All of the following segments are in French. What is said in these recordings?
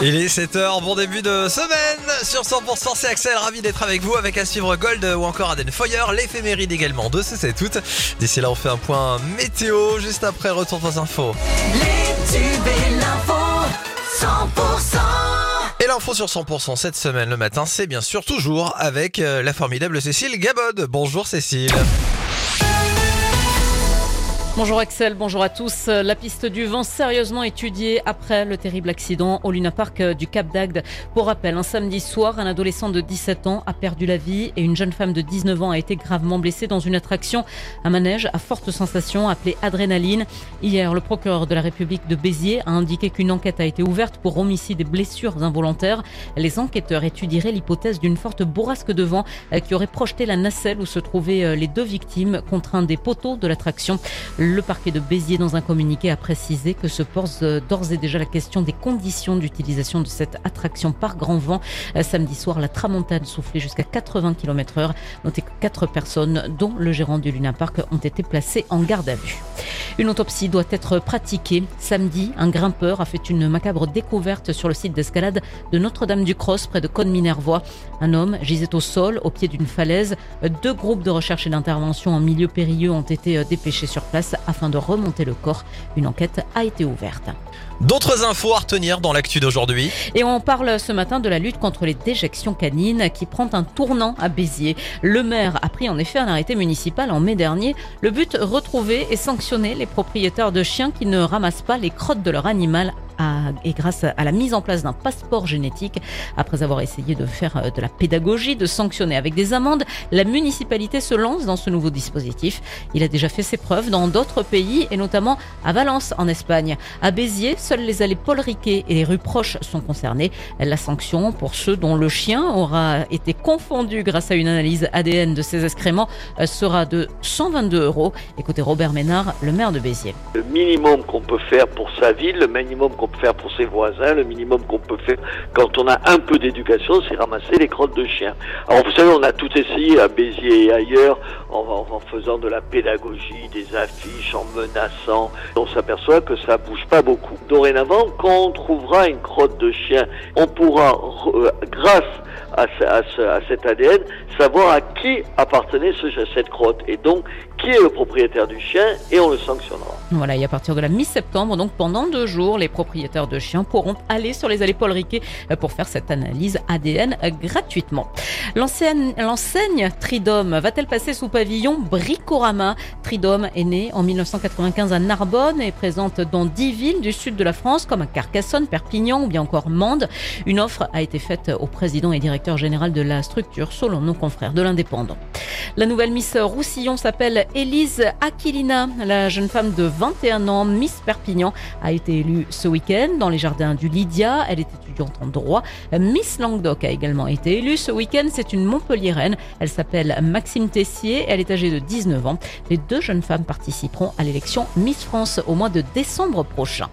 Il est 7h, bon début de semaine sur 100% c'est Axel, ravi d'être avec vous avec à suivre Gold ou encore Aden Foyer, l'éphéméride également de ce c'est tout. D'ici là on fait un point météo juste après retour aux infos. Les tubes et l'info 100% Et l'info sur 100% cette semaine le matin c'est bien sûr toujours avec euh, la formidable Cécile Gabod. Bonjour Cécile. Bonjour Axel, bonjour à tous. La piste du vent sérieusement étudiée après le terrible accident au Luna Park du Cap d'Agde. Pour rappel, un samedi soir, un adolescent de 17 ans a perdu la vie et une jeune femme de 19 ans a été gravement blessée dans une attraction à manège à forte sensation appelée adrénaline. Hier, le procureur de la République de Béziers a indiqué qu'une enquête a été ouverte pour homicide et blessures involontaires. Les enquêteurs étudieraient l'hypothèse d'une forte bourrasque de vent euh, qui aurait projeté la nacelle où se trouvaient euh, les deux victimes contre un des poteaux de l'attraction. Le parquet de Béziers, dans un communiqué, a précisé que se pose euh, d'ores et déjà la question des conditions d'utilisation de cette attraction par grand vent. Euh, Samedi soir, la tramontane soufflait jusqu'à 80 km heure. Notez que quatre personnes, dont le gérant du Luna Park, ont été placées en garde à vue. Une autopsie doit être pratiquée. Samedi, un grimpeur a fait une macabre découverte sur le site d'escalade de Notre-Dame-du-Cross, près de Cône-Minervois. Un homme gisait au sol, au pied d'une falaise. Deux groupes de recherche et d'intervention en milieu périlleux ont été euh, dépêchés sur place afin de remonter le corps. Une enquête a été ouverte. D'autres infos à retenir dans l'actu d'aujourd'hui? Et on parle ce matin de la lutte contre les déjections canines qui prend un tournant à Béziers. Le maire a pris en effet un arrêté municipal en mai dernier. Le but, retrouver et sanctionner les propriétaires de chiens qui ne ramassent pas les crottes de leur animal et grâce à la mise en place d'un passeport génétique, après avoir essayé de faire euh, de la pédagogie, de sanctionner avec des amendes, la municipalité se lance dans ce nouveau dispositif. Il a déjà fait ses preuves dans d'autres pays et notamment à Valence en Espagne. À Béziers, seules les allées Paul Riquet et les rues proches sont concernées. La sanction pour ceux dont le chien aura été confondu grâce à une analyse ADN de ses excréments euh, sera de 122 euros. Écoutez Robert Ménard, le maire de Béziers. Le minimum qu'on peut faire pour sa ville, le minimum faire pour ses voisins, le minimum qu'on peut faire quand on a un peu d'éducation, c'est ramasser les crottes de chiens. Alors vous savez, on a tout essayé à Béziers et ailleurs en, faisant de la pédagogie, des affiches, en menaçant. On s'aperçoit que ça bouge pas beaucoup. Dorénavant, quand on trouvera une crotte de chien, on pourra, euh, grâce à, ce- cet ADN, savoir à qui appartenait ce- cette crotte et donc qui est le propriétaire du chien et on le sanctionnera. Voilà, et à partir de la mi-septembre, donc pendant deux jours, les propriétaires de chiens pourront aller sur les allées Paul Riquet euh, pour faire cette analyse ADN gratuitement. L'enseigne l'enseigne Tridom va-t-elle passer sous pavillon Bricorama? Tridom est née en 1995 à Narbonne et présente dans dix villes du sud de la France comme Carcassonne, Perpignan ou bien encore Mende. Une offre a été faite au président et directeur général de la structure selon nos confrères de l'Indépendant. La nouvelle Miss Roussillon s'appelle Élise Aquilina. La jeune femme de 21 ans, Miss Perpignan, a été élue ce week-end dans les jardins du Lydia. Elle est étudiante en droit. Miss Languedoc a également été élue ce week-end. C'est une Montpelliéraine. Elle s'appelle Maxime Tessier. Elle est âgée de 19 ans. Les deux jeunes femmes participeront à l'élection Miss France au mois de décembre prochain.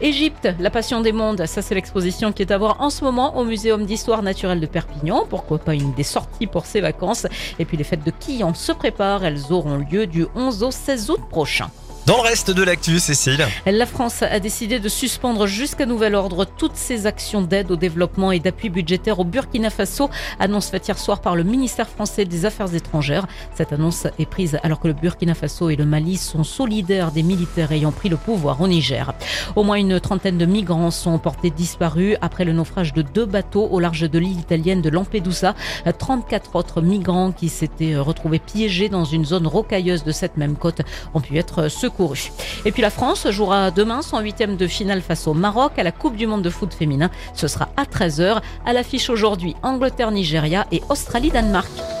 Égypte, la passion des mondes, ça c'est l'exposition qui est à voir en ce moment au Muséum d'histoire naturelle de Perpignan. Pourquoi pas une des sorties pour ces vacances? Et puis les fêtes de Quillan se préparent, elles auront lieu du 11 au 16 août prochain. Dans le reste de l'actu, Cécile. La France a décidé de suspendre jusqu'à nouvel ordre toutes ses actions d'aide au développement et d'appui budgétaire au Burkina Faso, annonce faite hier soir par le ministère français des Affaires étrangères. Cette annonce est prise alors que le Burkina Faso et le Mali sont solidaires des militaires ayant pris le pouvoir au Niger. Au moins une trentaine de migrants sont portés disparus après le naufrage de deux bateaux au large de l'île italienne de Lampedusa. 34 autres migrants qui s'étaient retrouvés piégés dans une zone rocailleuse de cette même côte ont pu être secourus. Et puis la France jouera demain son huitième de finale face au Maroc à la Coupe du Monde de foot féminin. Ce sera à 13h. À l'affiche aujourd'hui Angleterre-Nigeria et Australie-Danemark.